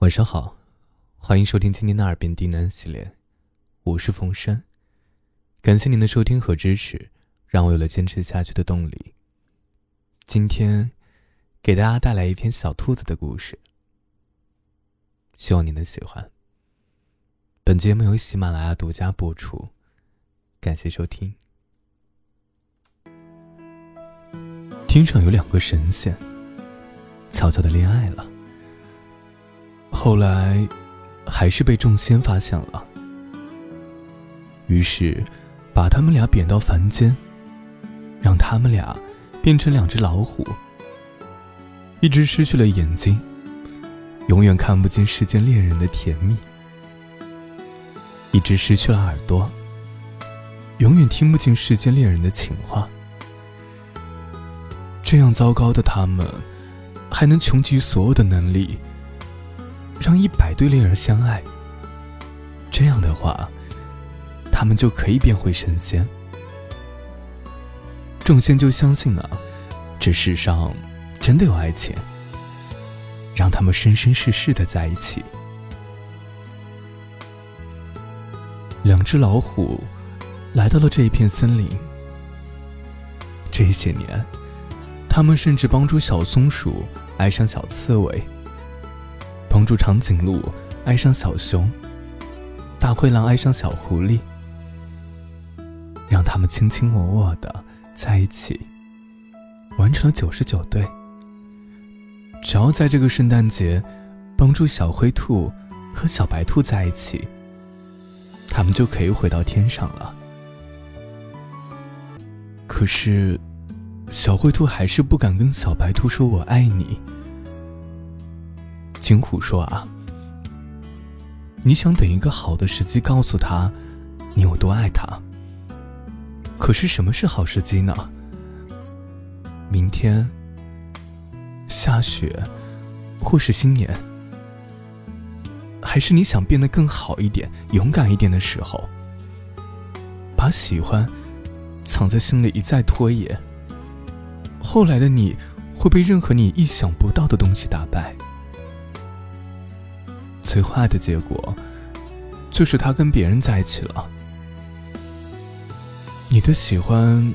晚上好，欢迎收听今天的耳边低喃系列，我是冯山。感谢您的收听和支持，让我有了坚持下去的动力。今天给大家带来一篇小兔子的故事，希望你能喜欢。本节目由喜马拉雅独家播出，感谢收听。天上有两个神仙，悄悄的恋爱了。后来，还是被众仙发现了。于是，把他们俩贬到凡间，让他们俩变成两只老虎。一只失去了眼睛，永远看不见世间恋人的甜蜜；一只失去了耳朵，永远听不进世间恋人的情话。这样糟糕的他们，还能穷极所有的能力。让一百对恋人相爱，这样的话，他们就可以变回神仙。众仙就相信了，这世上真的有爱情，让他们生生世世的在一起。两只老虎来到了这一片森林，这些年，他们甚至帮助小松鼠爱上小刺猬。帮助长颈鹿爱上小熊，大灰狼爱上小狐狸，让他们卿卿我我的在一起，完成了九十九对。只要在这个圣诞节，帮助小灰兔和小白兔在一起，他们就可以回到天上了。可是，小灰兔还是不敢跟小白兔说“我爱你”。金虎说：“啊，你想等一个好的时机告诉他，你有多爱他。可是什么是好时机呢？明天、下雪，或是新年，还是你想变得更好一点、勇敢一点的时候？把喜欢藏在心里，一再拖延，后来的你会被任何你意想不到的东西打败。”最坏的结果，就是他跟别人在一起了。你的喜欢，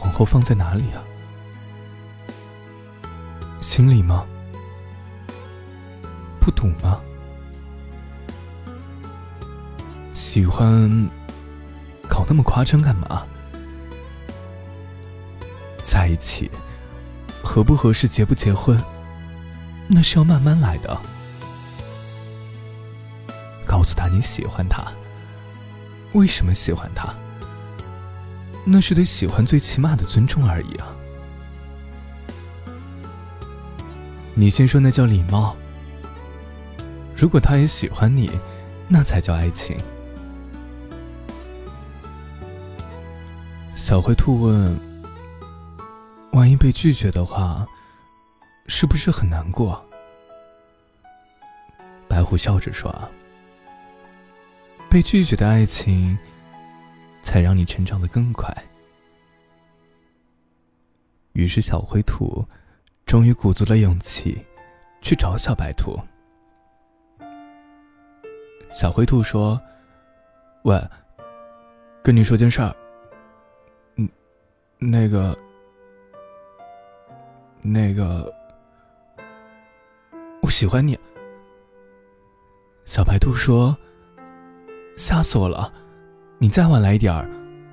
往后放在哪里啊？心里吗？不懂吗？喜欢，搞那么夸张干嘛？在一起，合不合适，结不结婚，那是要慢慢来的。告诉他你喜欢他。为什么喜欢他？那是对喜欢最起码的尊重而已啊！你先说那叫礼貌。如果他也喜欢你，那才叫爱情。小灰兔问：“万一被拒绝的话，是不是很难过？”白虎笑着说。被拒绝的爱情，才让你成长的更快。于是，小灰兔终于鼓足了勇气去找小白兔。小灰兔说：“喂，跟你说件事儿。嗯，那个，那个，我喜欢你。”小白兔说。吓死我了！你再晚来一点儿，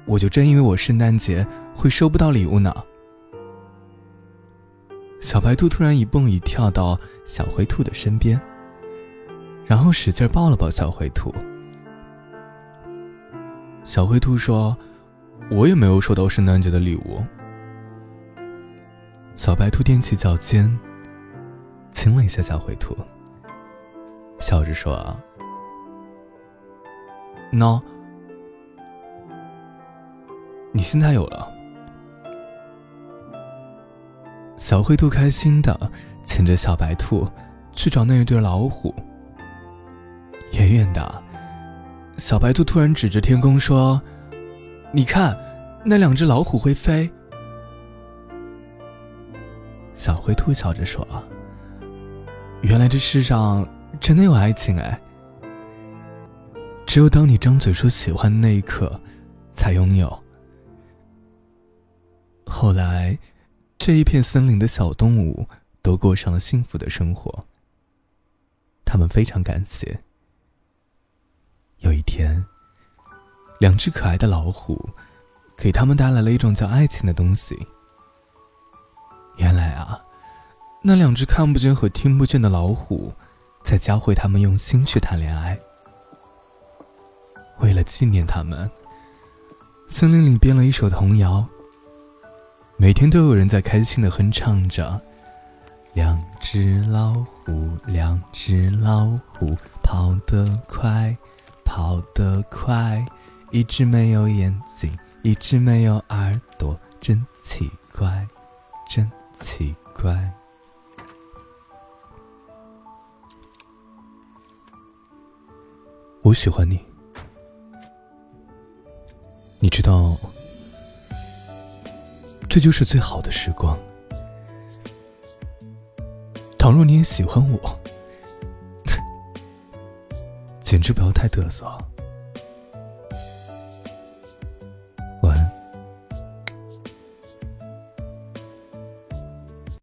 我就真以为我圣诞节会收不到礼物呢。小白兔突然一蹦一跳到小灰兔的身边，然后使劲抱了抱小灰兔。小灰兔说：“我也没有收到圣诞节的礼物。”小白兔踮起脚尖，亲了一下小灰兔，笑着说。喏，你现在有了。小灰兔开心的牵着小白兔去找那一对老虎。远远的，小白兔突然指着天空说：“你看，那两只老虎会飞。”小灰兔笑着说：“原来这世上真的有爱情哎！只有当你张嘴说喜欢的那一刻，才拥有。后来，这一片森林的小动物都过上了幸福的生活。他们非常感谢。有一天，两只可爱的老虎给他们带来了一种叫爱情的东西。原来啊，那两只看不见和听不见的老虎，在教会他们用心去谈恋爱。为了纪念他们，森林里编了一首童谣。每天都有人在开心的哼唱着：“两只老虎，两只老虎，跑得快，跑得快。一只没有眼睛，一只没有耳朵，真奇怪，真奇怪。”我喜欢你，你知道。这就是最好的时光。倘若你也喜欢我，简直不要太嘚瑟。